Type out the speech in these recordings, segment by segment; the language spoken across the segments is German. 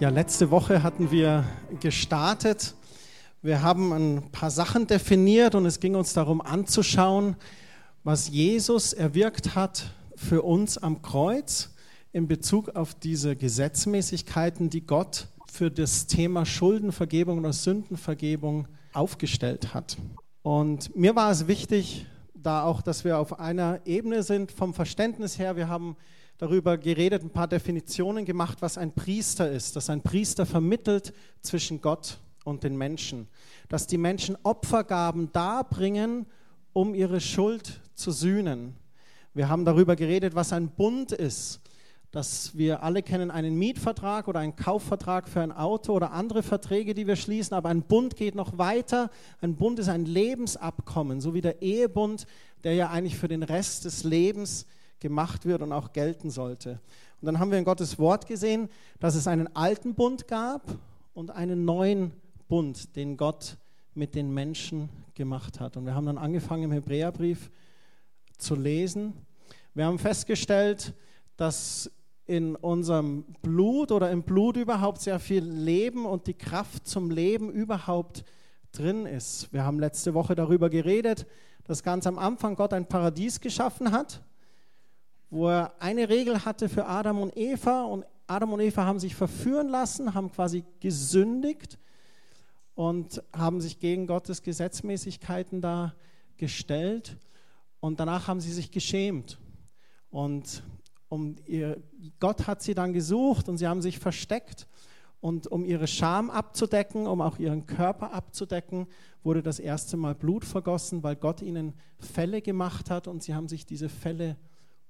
Ja, letzte Woche hatten wir gestartet. Wir haben ein paar Sachen definiert und es ging uns darum anzuschauen, was Jesus erwirkt hat für uns am Kreuz in Bezug auf diese Gesetzmäßigkeiten, die Gott für das Thema Schuldenvergebung oder Sündenvergebung aufgestellt hat. Und mir war es wichtig, da auch, dass wir auf einer Ebene sind vom Verständnis her. Wir haben darüber geredet, ein paar Definitionen gemacht, was ein Priester ist, dass ein Priester vermittelt zwischen Gott und den Menschen, dass die Menschen Opfergaben darbringen, um ihre Schuld zu sühnen. Wir haben darüber geredet, was ein Bund ist, dass wir alle kennen einen Mietvertrag oder einen Kaufvertrag für ein Auto oder andere Verträge, die wir schließen, aber ein Bund geht noch weiter. Ein Bund ist ein Lebensabkommen, so wie der Ehebund, der ja eigentlich für den Rest des Lebens gemacht wird und auch gelten sollte. Und dann haben wir in Gottes Wort gesehen, dass es einen alten Bund gab und einen neuen Bund, den Gott mit den Menschen gemacht hat. Und wir haben dann angefangen im Hebräerbrief zu lesen. Wir haben festgestellt, dass in unserem Blut oder im Blut überhaupt sehr viel Leben und die Kraft zum Leben überhaupt drin ist. Wir haben letzte Woche darüber geredet, dass ganz am Anfang Gott ein Paradies geschaffen hat wo er eine Regel hatte für Adam und Eva und Adam und Eva haben sich verführen lassen, haben quasi gesündigt und haben sich gegen Gottes Gesetzmäßigkeiten da gestellt und danach haben sie sich geschämt. Und um ihr, Gott hat sie dann gesucht und sie haben sich versteckt und um ihre Scham abzudecken, um auch ihren Körper abzudecken, wurde das erste Mal Blut vergossen, weil Gott ihnen Fälle gemacht hat und sie haben sich diese Fälle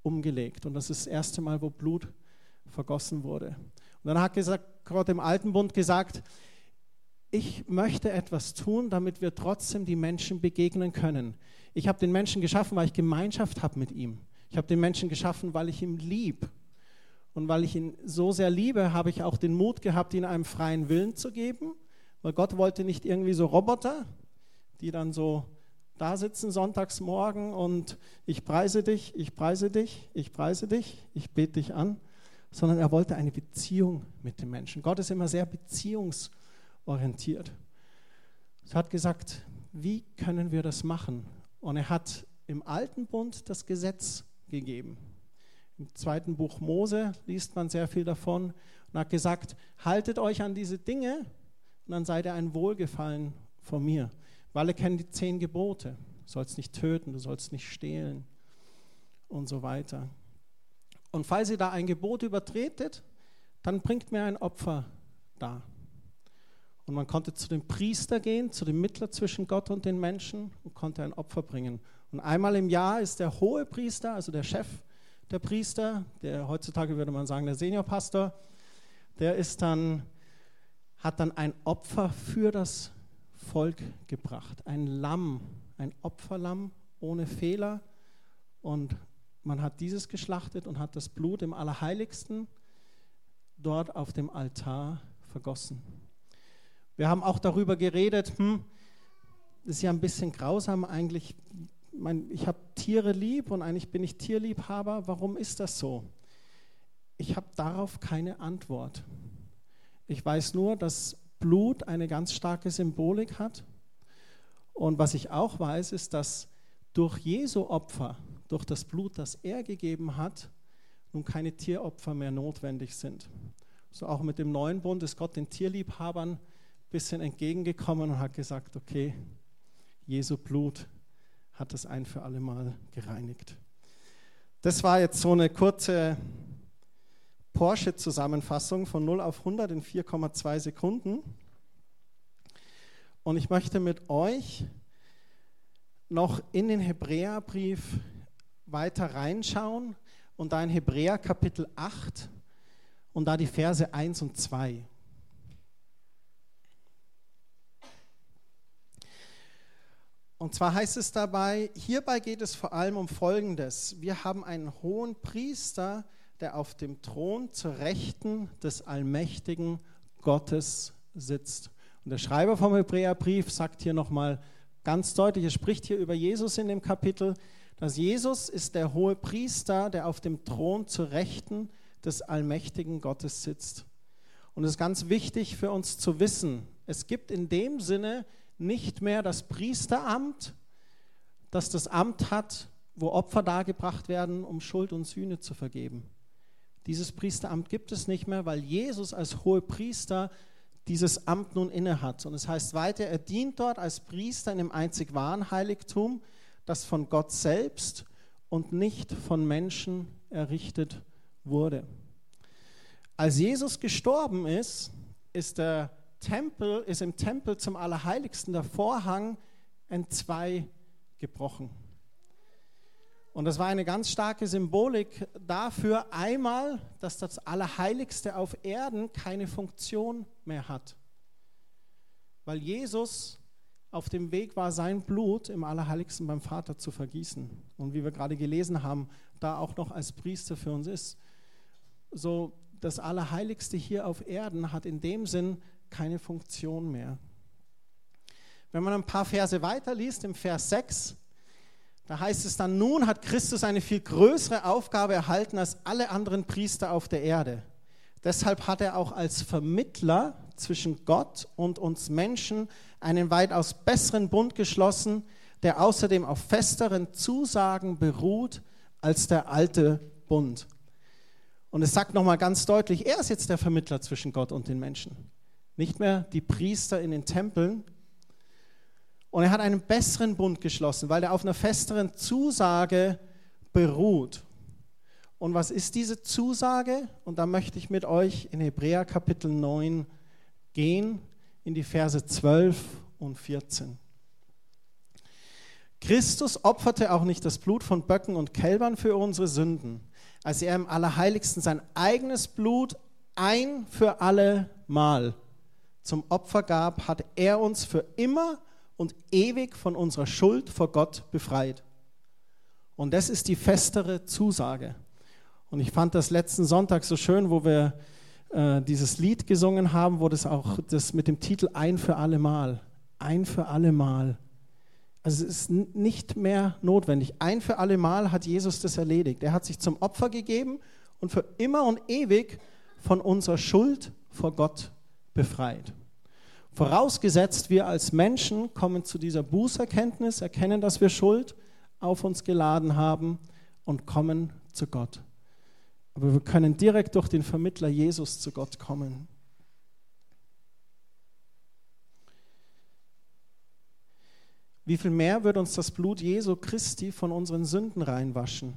umgelegt. Und das ist das erste Mal, wo Blut vergossen wurde. Und dann hat gesagt, Gott im Alten Bund gesagt, ich möchte etwas tun, damit wir trotzdem die Menschen begegnen können. Ich habe den Menschen geschaffen, weil ich Gemeinschaft habe mit ihm. Ich habe den Menschen geschaffen, weil ich ihn lieb. Und weil ich ihn so sehr liebe, habe ich auch den Mut gehabt, ihn einem freien Willen zu geben. Weil Gott wollte nicht irgendwie so Roboter, die dann so da sitzen sonntags morgen und ich preise dich, ich preise dich, ich preise dich, ich bete dich an, sondern er wollte eine Beziehung mit dem Menschen. Gott ist immer sehr beziehungsorientiert. Er hat gesagt, wie können wir das machen? Und er hat im Alten Bund das Gesetz gegeben. Im zweiten Buch Mose liest man sehr viel davon und hat gesagt, haltet euch an diese Dinge und dann seid ihr ein Wohlgefallen von mir. Wir alle kennen die zehn Gebote. Du sollst nicht töten, du sollst nicht stehlen und so weiter. Und falls ihr da ein Gebot übertretet, dann bringt mir ein Opfer da. Und man konnte zu dem Priester gehen, zu dem Mittler zwischen Gott und den Menschen und konnte ein Opfer bringen. Und einmal im Jahr ist der hohe Priester, also der Chef der Priester, der heutzutage würde man sagen der Seniorpastor, der ist dann, hat dann ein Opfer für das Volk gebracht. Ein Lamm, ein Opferlamm ohne Fehler. Und man hat dieses geschlachtet und hat das Blut im Allerheiligsten dort auf dem Altar vergossen. Wir haben auch darüber geredet, hm, das ist ja ein bisschen grausam eigentlich. Ich habe Tiere lieb und eigentlich bin ich Tierliebhaber. Warum ist das so? Ich habe darauf keine Antwort. Ich weiß nur, dass Blut eine ganz starke Symbolik hat. Und was ich auch weiß, ist, dass durch Jesu Opfer, durch das Blut, das er gegeben hat, nun keine Tieropfer mehr notwendig sind. So auch mit dem neuen Bund ist Gott den Tierliebhabern ein bisschen entgegengekommen und hat gesagt, okay, Jesu Blut hat das ein für alle Mal gereinigt. Das war jetzt so eine kurze Porsche-Zusammenfassung von 0 auf 100 in 4,2 Sekunden. Und ich möchte mit euch noch in den Hebräerbrief weiter reinschauen und da in Hebräer Kapitel 8 und da die Verse 1 und 2. Und zwar heißt es dabei, hierbei geht es vor allem um Folgendes. Wir haben einen hohen Priester, der auf dem Thron zur Rechten des allmächtigen Gottes sitzt. Und der Schreiber vom Hebräerbrief sagt hier nochmal ganz deutlich, er spricht hier über Jesus in dem Kapitel, dass Jesus ist der hohe Priester, der auf dem Thron zur Rechten des allmächtigen Gottes sitzt. Und es ist ganz wichtig für uns zu wissen, es gibt in dem Sinne nicht mehr das Priesteramt, das das Amt hat, wo Opfer dargebracht werden, um Schuld und Sühne zu vergeben. Dieses Priesteramt gibt es nicht mehr, weil Jesus als hohe Priester dieses Amt nun innehat. Und es heißt weiter, er dient dort als Priester in dem einzig wahren Heiligtum, das von Gott selbst und nicht von Menschen errichtet wurde. Als Jesus gestorben ist, ist der Tempel, ist im Tempel zum Allerheiligsten der Vorhang entzwei gebrochen. Und das war eine ganz starke Symbolik dafür, einmal, dass das Allerheiligste auf Erden keine Funktion mehr hat. Weil Jesus auf dem Weg war, sein Blut im Allerheiligsten beim Vater zu vergießen. Und wie wir gerade gelesen haben, da auch noch als Priester für uns ist. So, das Allerheiligste hier auf Erden hat in dem Sinn keine Funktion mehr. Wenn man ein paar Verse weiterliest, im Vers 6, da heißt es dann, nun hat Christus eine viel größere Aufgabe erhalten als alle anderen Priester auf der Erde. Deshalb hat er auch als Vermittler zwischen Gott und uns Menschen einen weitaus besseren Bund geschlossen, der außerdem auf festeren Zusagen beruht als der alte Bund. Und es sagt nochmal ganz deutlich, er ist jetzt der Vermittler zwischen Gott und den Menschen. Nicht mehr die Priester in den Tempeln, und er hat einen besseren Bund geschlossen, weil er auf einer festeren Zusage beruht. Und was ist diese Zusage? Und da möchte ich mit euch in Hebräer Kapitel 9 gehen, in die Verse 12 und 14. Christus opferte auch nicht das Blut von Böcken und Kälbern für unsere Sünden, als er im Allerheiligsten sein eigenes Blut ein für alle Mal zum Opfer gab, hat er uns für immer und ewig von unserer Schuld vor Gott befreit. Und das ist die festere Zusage. Und ich fand das letzten Sonntag so schön, wo wir äh, dieses Lied gesungen haben, wo das auch das mit dem Titel Ein für alle Mal, ein für alle Mal. Also es ist nicht mehr notwendig. Ein für alle Mal hat Jesus das erledigt. Er hat sich zum Opfer gegeben und für immer und ewig von unserer Schuld vor Gott befreit. Vorausgesetzt, wir als Menschen kommen zu dieser Bußerkenntnis, erkennen, dass wir Schuld auf uns geladen haben und kommen zu Gott. Aber wir können direkt durch den Vermittler Jesus zu Gott kommen. Wie viel mehr wird uns das Blut Jesu Christi von unseren Sünden reinwaschen?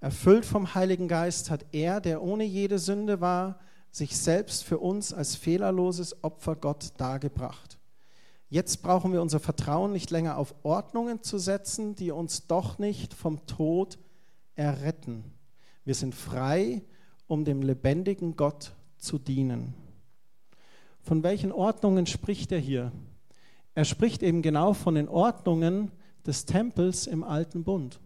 Erfüllt vom Heiligen Geist hat er, der ohne jede Sünde war, sich selbst für uns als fehlerloses Opfer Gott dargebracht. Jetzt brauchen wir unser Vertrauen nicht länger auf Ordnungen zu setzen, die uns doch nicht vom Tod erretten. Wir sind frei, um dem lebendigen Gott zu dienen. Von welchen Ordnungen spricht er hier? Er spricht eben genau von den Ordnungen des Tempels im alten Bund.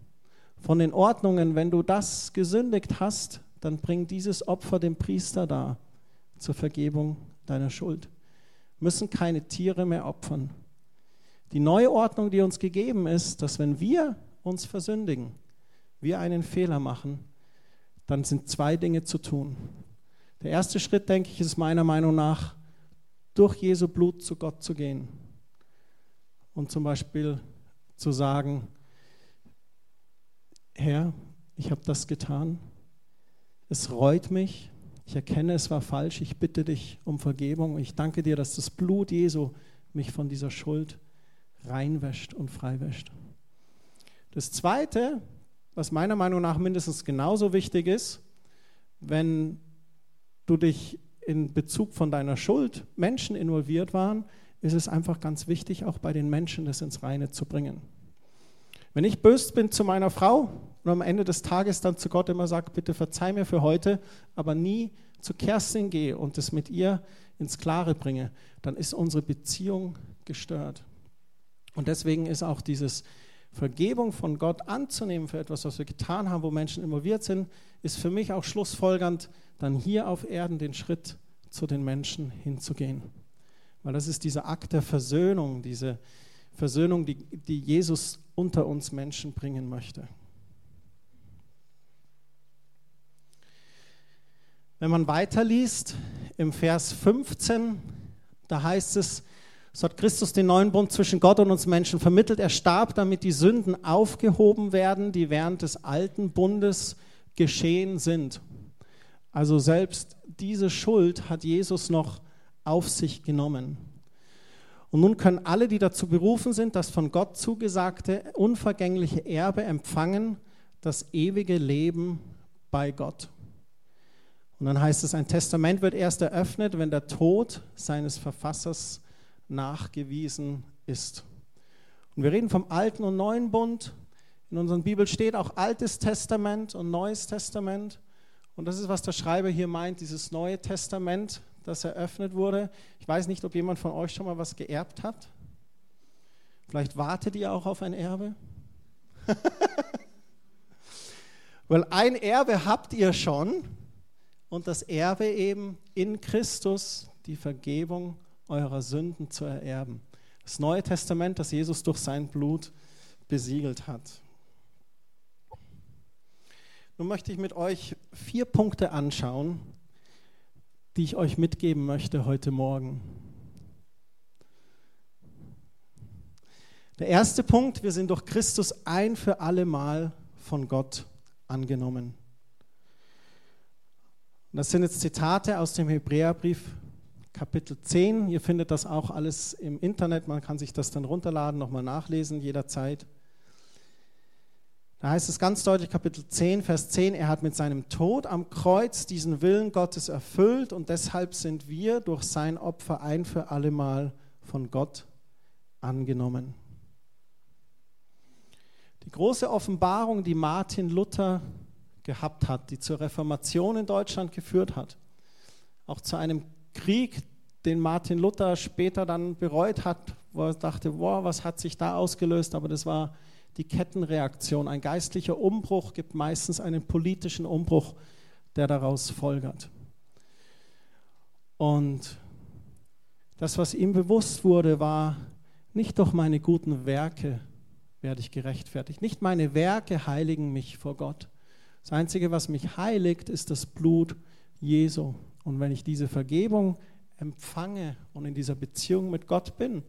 Von den Ordnungen, wenn du das gesündigt hast, dann bring dieses Opfer dem Priester dar zur Vergebung deiner Schuld. Müssen keine Tiere mehr opfern. Die neue Ordnung, die uns gegeben ist, dass wenn wir uns versündigen, wir einen Fehler machen, dann sind zwei Dinge zu tun. Der erste Schritt, denke ich, ist meiner Meinung nach, durch Jesu Blut zu Gott zu gehen und zum Beispiel zu sagen, Herr, ich habe das getan, es reut mich. Ich erkenne, es war falsch. Ich bitte dich um Vergebung. Ich danke dir, dass das Blut Jesu mich von dieser Schuld reinwäscht und freiwäscht. Das Zweite, was meiner Meinung nach mindestens genauso wichtig ist, wenn du dich in Bezug von deiner Schuld Menschen involviert waren, ist es einfach ganz wichtig, auch bei den Menschen das ins Reine zu bringen. Wenn ich böse bin zu meiner Frau und am Ende des Tages dann zu Gott immer sage, bitte verzeih mir für heute, aber nie zu Kerstin gehe und es mit ihr ins Klare bringe, dann ist unsere Beziehung gestört. Und deswegen ist auch dieses Vergebung von Gott anzunehmen für etwas, was wir getan haben, wo Menschen involviert sind, ist für mich auch schlussfolgernd, dann hier auf Erden den Schritt zu den Menschen hinzugehen. Weil das ist dieser Akt der Versöhnung, diese Versöhnung, die, die Jesus unter uns Menschen bringen möchte. Wenn man weiterliest, im Vers 15, da heißt es, so hat Christus den neuen Bund zwischen Gott und uns Menschen vermittelt. Er starb, damit die Sünden aufgehoben werden, die während des alten Bundes geschehen sind. Also selbst diese Schuld hat Jesus noch auf sich genommen. Und nun können alle, die dazu berufen sind, das von Gott zugesagte unvergängliche Erbe empfangen, das ewige Leben bei Gott. Und dann heißt es, ein Testament wird erst eröffnet, wenn der Tod seines Verfassers nachgewiesen ist. Und wir reden vom Alten und Neuen Bund. In unserer Bibel steht auch Altes Testament und Neues Testament. Und das ist, was der Schreiber hier meint, dieses Neue Testament, das eröffnet wurde. Ich weiß nicht, ob jemand von euch schon mal was geerbt hat. Vielleicht wartet ihr auch auf ein Erbe. Weil ein Erbe habt ihr schon und das Erbe eben in Christus, die Vergebung eurer Sünden zu ererben. Das Neue Testament, das Jesus durch sein Blut besiegelt hat. Nun möchte ich mit euch vier Punkte anschauen, die ich euch mitgeben möchte heute Morgen. Der erste Punkt, wir sind durch Christus ein für alle Mal von Gott angenommen. Das sind jetzt Zitate aus dem Hebräerbrief Kapitel 10. Ihr findet das auch alles im Internet, man kann sich das dann runterladen, nochmal nachlesen jederzeit. Da heißt es ganz deutlich, Kapitel 10, Vers 10, er hat mit seinem Tod am Kreuz diesen Willen Gottes erfüllt und deshalb sind wir durch sein Opfer ein für allemal von Gott angenommen. Die große Offenbarung, die Martin Luther gehabt hat, die zur Reformation in Deutschland geführt hat, auch zu einem Krieg, den Martin Luther später dann bereut hat, wo er dachte, boah, was hat sich da ausgelöst, aber das war die Kettenreaktion. Ein geistlicher Umbruch gibt meistens einen politischen Umbruch, der daraus folgert. Und das, was ihm bewusst wurde, war, nicht durch meine guten Werke werde ich gerechtfertigt. Nicht meine Werke heiligen mich vor Gott. Das Einzige, was mich heiligt, ist das Blut Jesu. Und wenn ich diese Vergebung empfange und in dieser Beziehung mit Gott bin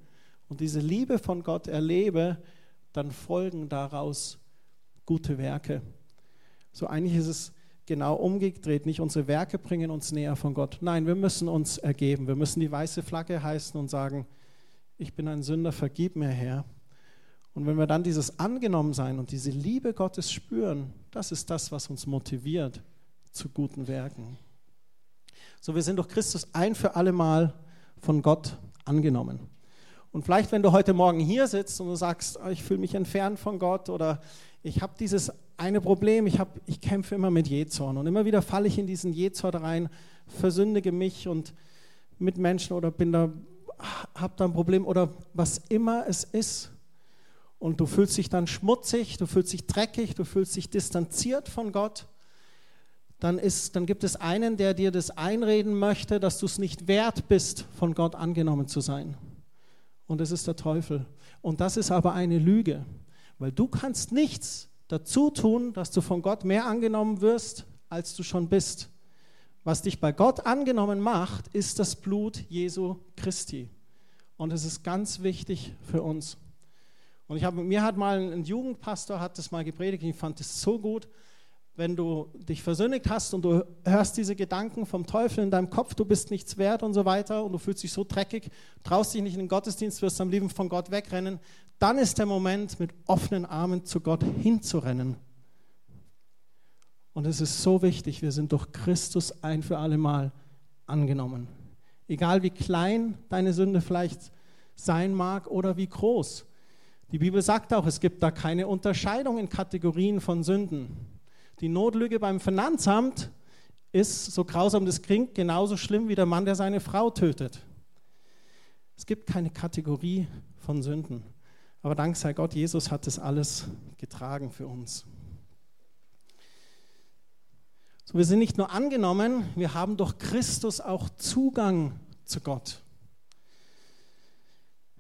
und diese Liebe von Gott erlebe, dann folgen daraus gute Werke. So eigentlich ist es genau umgedreht. Nicht unsere Werke bringen uns näher von Gott. Nein, wir müssen uns ergeben. Wir müssen die weiße Flagge heißen und sagen, ich bin ein Sünder, vergib mir Herr. Und wenn wir dann dieses Angenommensein und diese Liebe Gottes spüren, das ist das, was uns motiviert zu guten Werken. So, wir sind durch Christus ein für alle Mal von Gott angenommen. Und vielleicht, wenn du heute Morgen hier sitzt und du sagst, ah, ich fühle mich entfernt von Gott oder ich habe dieses eine Problem, ich, hab, ich kämpfe immer mit Jezorn und immer wieder falle ich in diesen Jezorn rein, versündige mich und mit Menschen oder bin da, habe da ein Problem oder was immer es ist. Und du fühlst dich dann schmutzig, du fühlst dich dreckig, du fühlst dich distanziert von Gott. Dann, ist, dann gibt es einen, der dir das einreden möchte, dass du es nicht wert bist, von Gott angenommen zu sein und es ist der Teufel. Und das ist aber eine Lüge, weil du kannst nichts dazu tun, dass du von Gott mehr angenommen wirst, als du schon bist. Was dich bei Gott angenommen macht, ist das Blut Jesu Christi. Und es ist ganz wichtig für uns. Und ich habe, mir hat mal ein Jugendpastor hat das mal gepredigt, ich fand es so gut wenn du dich versündigt hast und du hörst diese Gedanken vom Teufel in deinem Kopf, du bist nichts wert und so weiter und du fühlst dich so dreckig, traust dich nicht in den Gottesdienst, wirst am liebsten von Gott wegrennen, dann ist der Moment, mit offenen Armen zu Gott hinzurennen. Und es ist so wichtig, wir sind durch Christus ein für alle Mal angenommen. Egal wie klein deine Sünde vielleicht sein mag oder wie groß. Die Bibel sagt auch, es gibt da keine Unterscheidung in Kategorien von Sünden. Die Notlüge beim Finanzamt ist, so grausam das klingt, genauso schlimm wie der Mann, der seine Frau tötet. Es gibt keine Kategorie von Sünden. Aber dank sei Gott, Jesus hat das alles getragen für uns. So, wir sind nicht nur angenommen, wir haben durch Christus auch Zugang zu Gott.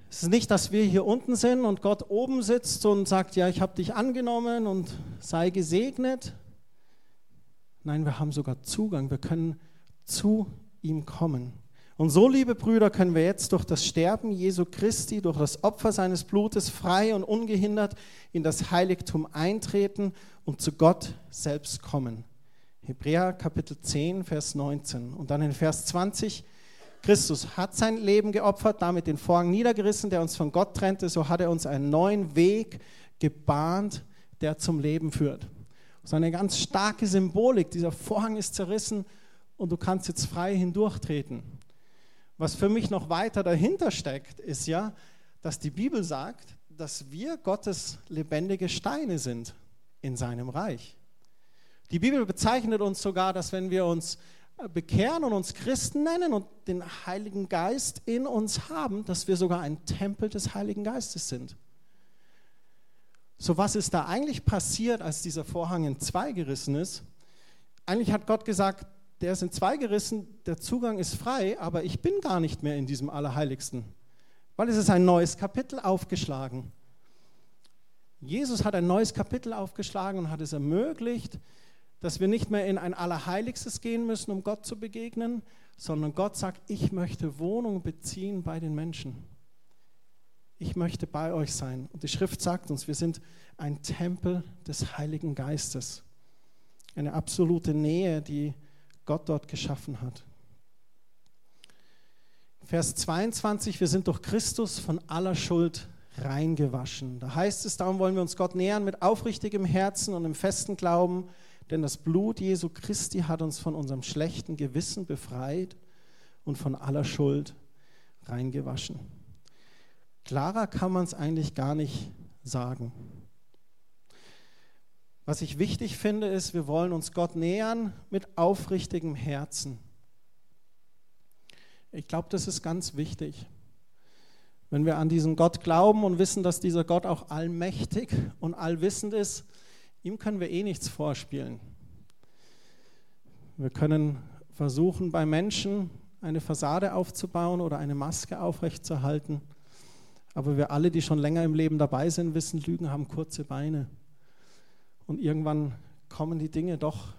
Es ist nicht, dass wir hier unten sind und Gott oben sitzt und sagt, ja, ich habe dich angenommen und sei gesegnet, Nein, wir haben sogar Zugang. Wir können zu ihm kommen. Und so, liebe Brüder, können wir jetzt durch das Sterben Jesu Christi, durch das Opfer seines Blutes frei und ungehindert in das Heiligtum eintreten und zu Gott selbst kommen. Hebräer Kapitel 10, Vers 19. Und dann in Vers 20, Christus hat sein Leben geopfert, damit den Vorhang niedergerissen, der uns von Gott trennte. So hat er uns einen neuen Weg gebahnt, der zum Leben führt. Ist eine ganz starke Symbolik. Dieser Vorhang ist zerrissen und du kannst jetzt frei hindurchtreten. Was für mich noch weiter dahinter steckt, ist ja, dass die Bibel sagt, dass wir Gottes lebendige Steine sind in seinem Reich. Die Bibel bezeichnet uns sogar, dass wenn wir uns bekehren und uns Christen nennen und den Heiligen Geist in uns haben, dass wir sogar ein Tempel des Heiligen Geistes sind. So was ist da eigentlich passiert, als dieser Vorhang in zwei gerissen ist? Eigentlich hat Gott gesagt, der ist in zwei gerissen, der Zugang ist frei, aber ich bin gar nicht mehr in diesem Allerheiligsten, weil es ist ein neues Kapitel aufgeschlagen. Jesus hat ein neues Kapitel aufgeschlagen und hat es ermöglicht, dass wir nicht mehr in ein Allerheiligstes gehen müssen, um Gott zu begegnen, sondern Gott sagt, ich möchte Wohnung beziehen bei den Menschen. Ich möchte bei euch sein. Und die Schrift sagt uns, wir sind ein Tempel des Heiligen Geistes. Eine absolute Nähe, die Gott dort geschaffen hat. Vers 22, wir sind durch Christus von aller Schuld reingewaschen. Da heißt es, darum wollen wir uns Gott nähern mit aufrichtigem Herzen und im festen Glauben, denn das Blut Jesu Christi hat uns von unserem schlechten Gewissen befreit und von aller Schuld reingewaschen. Klarer kann man es eigentlich gar nicht sagen. Was ich wichtig finde, ist, wir wollen uns Gott nähern mit aufrichtigem Herzen. Ich glaube, das ist ganz wichtig. Wenn wir an diesen Gott glauben und wissen, dass dieser Gott auch allmächtig und allwissend ist, ihm können wir eh nichts vorspielen. Wir können versuchen, bei Menschen eine Fassade aufzubauen oder eine Maske aufrechtzuerhalten. Aber wir alle, die schon länger im Leben dabei sind, wissen, Lügen haben kurze Beine. Und irgendwann kommen die Dinge doch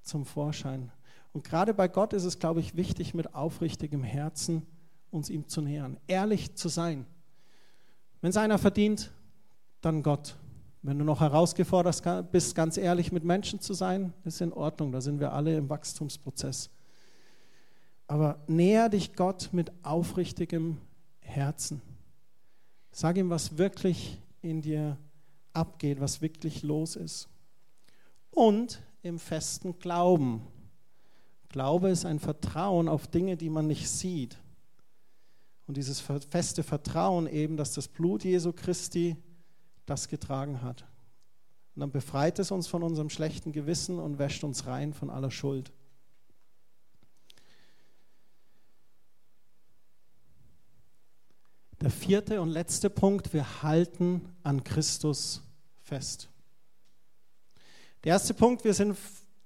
zum Vorschein. Und gerade bei Gott ist es, glaube ich, wichtig, mit aufrichtigem Herzen uns ihm zu nähern, ehrlich zu sein. Wenn es einer verdient, dann Gott. Wenn du noch herausgefordert bist, ganz ehrlich mit Menschen zu sein, ist in Ordnung, da sind wir alle im Wachstumsprozess. Aber näher dich Gott mit aufrichtigem Herzen. Sag ihm, was wirklich in dir abgeht, was wirklich los ist. Und im festen Glauben. Glaube ist ein Vertrauen auf Dinge, die man nicht sieht. Und dieses feste Vertrauen eben, dass das Blut Jesu Christi das getragen hat. Und dann befreit es uns von unserem schlechten Gewissen und wäscht uns rein von aller Schuld. Der vierte und letzte Punkt, wir halten an Christus fest. Der erste Punkt, wir sind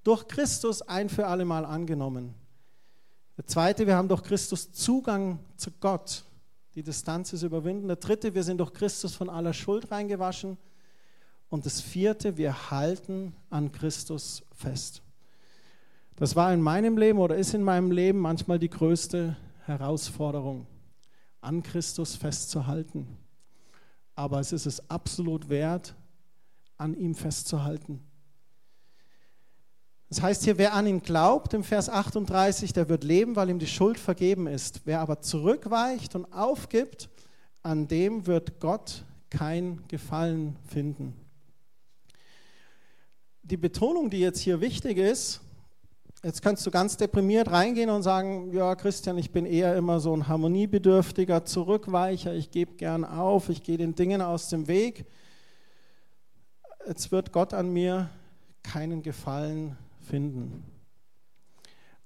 durch Christus ein für alle Mal angenommen. Der zweite, wir haben durch Christus Zugang zu Gott. Die Distanz ist überwinden. Der dritte, wir sind durch Christus von aller Schuld reingewaschen. Und das vierte, wir halten an Christus fest. Das war in meinem Leben oder ist in meinem Leben manchmal die größte Herausforderung an Christus festzuhalten. Aber es ist es absolut wert, an ihm festzuhalten. Das heißt hier, wer an ihn glaubt, im Vers 38, der wird leben, weil ihm die Schuld vergeben ist. Wer aber zurückweicht und aufgibt, an dem wird Gott kein Gefallen finden. Die Betonung, die jetzt hier wichtig ist, Jetzt kannst du ganz deprimiert reingehen und sagen, ja Christian, ich bin eher immer so ein harmoniebedürftiger Zurückweicher, ich gebe gern auf, ich gehe den Dingen aus dem Weg. Jetzt wird Gott an mir keinen Gefallen finden.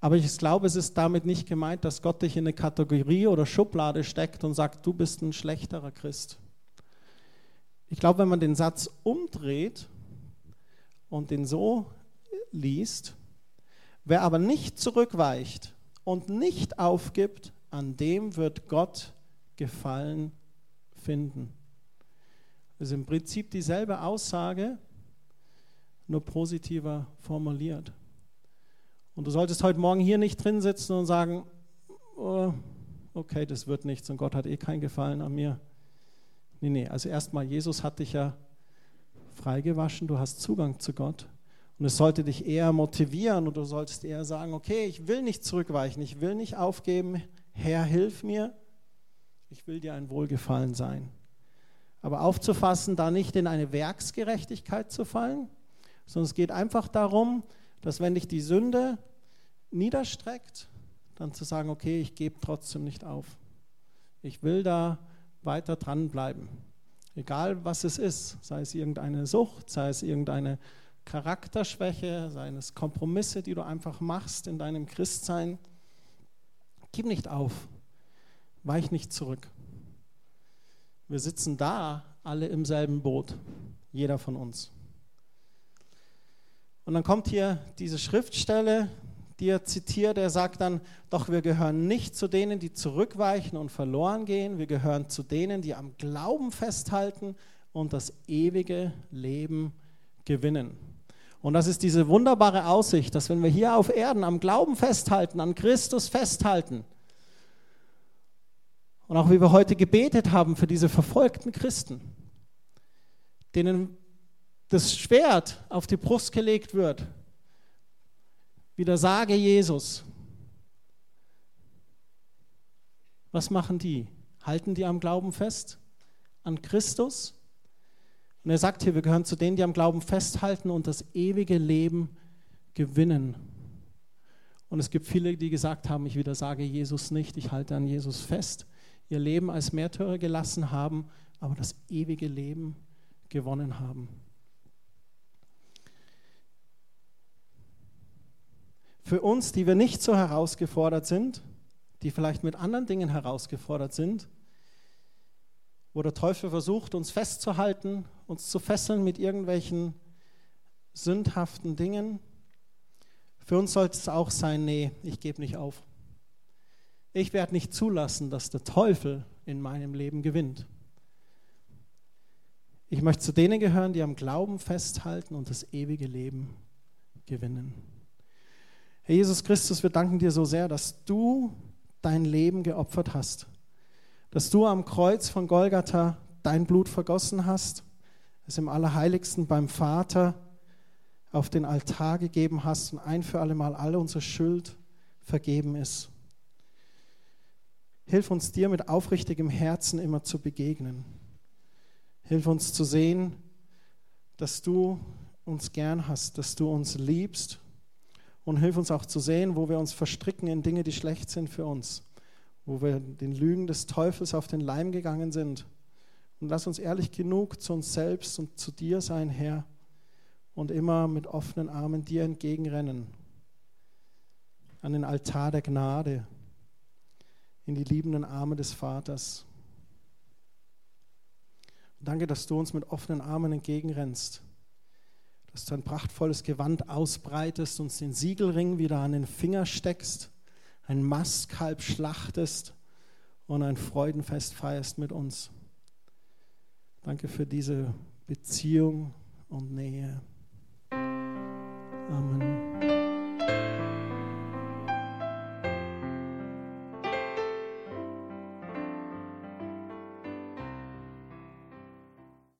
Aber ich glaube, es ist damit nicht gemeint, dass Gott dich in eine Kategorie oder Schublade steckt und sagt, du bist ein schlechterer Christ. Ich glaube, wenn man den Satz umdreht und den so liest, Wer aber nicht zurückweicht und nicht aufgibt, an dem wird Gott Gefallen finden. Das ist im Prinzip dieselbe Aussage, nur positiver formuliert. Und du solltest heute Morgen hier nicht drin sitzen und sagen, oh, okay, das wird nichts und Gott hat eh keinen Gefallen an mir. Nee, nee, also erstmal, Jesus hat dich ja freigewaschen, du hast Zugang zu Gott. Und es sollte dich eher motivieren und du solltest eher sagen, okay, ich will nicht zurückweichen, ich will nicht aufgeben, Herr, hilf mir, ich will dir ein Wohlgefallen sein. Aber aufzufassen, da nicht in eine Werksgerechtigkeit zu fallen, sondern es geht einfach darum, dass wenn dich die Sünde niederstreckt, dann zu sagen, okay, ich gebe trotzdem nicht auf. Ich will da weiter dranbleiben. Egal was es ist, sei es irgendeine Sucht, sei es irgendeine Charakterschwäche, sei es Kompromisse, die du einfach machst in deinem Christsein. Gib nicht auf, weich nicht zurück. Wir sitzen da alle im selben Boot, jeder von uns. Und dann kommt hier diese Schriftstelle, die er zitiert. Er sagt dann, doch wir gehören nicht zu denen, die zurückweichen und verloren gehen. Wir gehören zu denen, die am Glauben festhalten und das ewige Leben gewinnen. Und das ist diese wunderbare Aussicht, dass wenn wir hier auf Erden am Glauben festhalten, an Christus festhalten, und auch wie wir heute gebetet haben für diese verfolgten Christen, denen das Schwert auf die Brust gelegt wird, wieder sage Jesus. Was machen die? Halten die am Glauben fest? An Christus? Und er sagt hier, wir gehören zu denen, die am Glauben festhalten und das ewige Leben gewinnen. Und es gibt viele, die gesagt haben, ich widersage Jesus nicht, ich halte an Jesus fest ihr Leben als Märtyrer gelassen haben, aber das ewige Leben gewonnen haben. Für uns, die wir nicht so herausgefordert sind, die vielleicht mit anderen Dingen herausgefordert sind, wo der Teufel versucht, uns festzuhalten, uns zu fesseln mit irgendwelchen sündhaften Dingen, für uns sollte es auch sein, nee, ich gebe nicht auf. Ich werde nicht zulassen, dass der Teufel in meinem Leben gewinnt. Ich möchte zu denen gehören, die am Glauben festhalten und das ewige Leben gewinnen. Herr Jesus Christus, wir danken dir so sehr, dass du dein Leben geopfert hast, dass du am Kreuz von Golgatha dein Blut vergossen hast, es im Allerheiligsten beim Vater auf den Altar gegeben hast und ein für alle Mal alle unsere Schuld vergeben ist. Hilf uns dir mit aufrichtigem Herzen immer zu begegnen. Hilf uns zu sehen, dass du uns gern hast, dass du uns liebst. Und hilf uns auch zu sehen, wo wir uns verstricken in Dinge, die schlecht sind für uns, wo wir den Lügen des Teufels auf den Leim gegangen sind. Und lass uns ehrlich genug zu uns selbst und zu dir sein, Herr, und immer mit offenen Armen dir entgegenrennen an den Altar der Gnade in die liebenden Arme des Vaters. danke, dass du uns mit offenen Armen entgegenrennst, dass du ein prachtvolles Gewand ausbreitest, uns den Siegelring wieder an den Finger steckst, ein Mastkalb schlachtest und ein Freudenfest feierst mit uns. Danke für diese Beziehung und Nähe. Amen.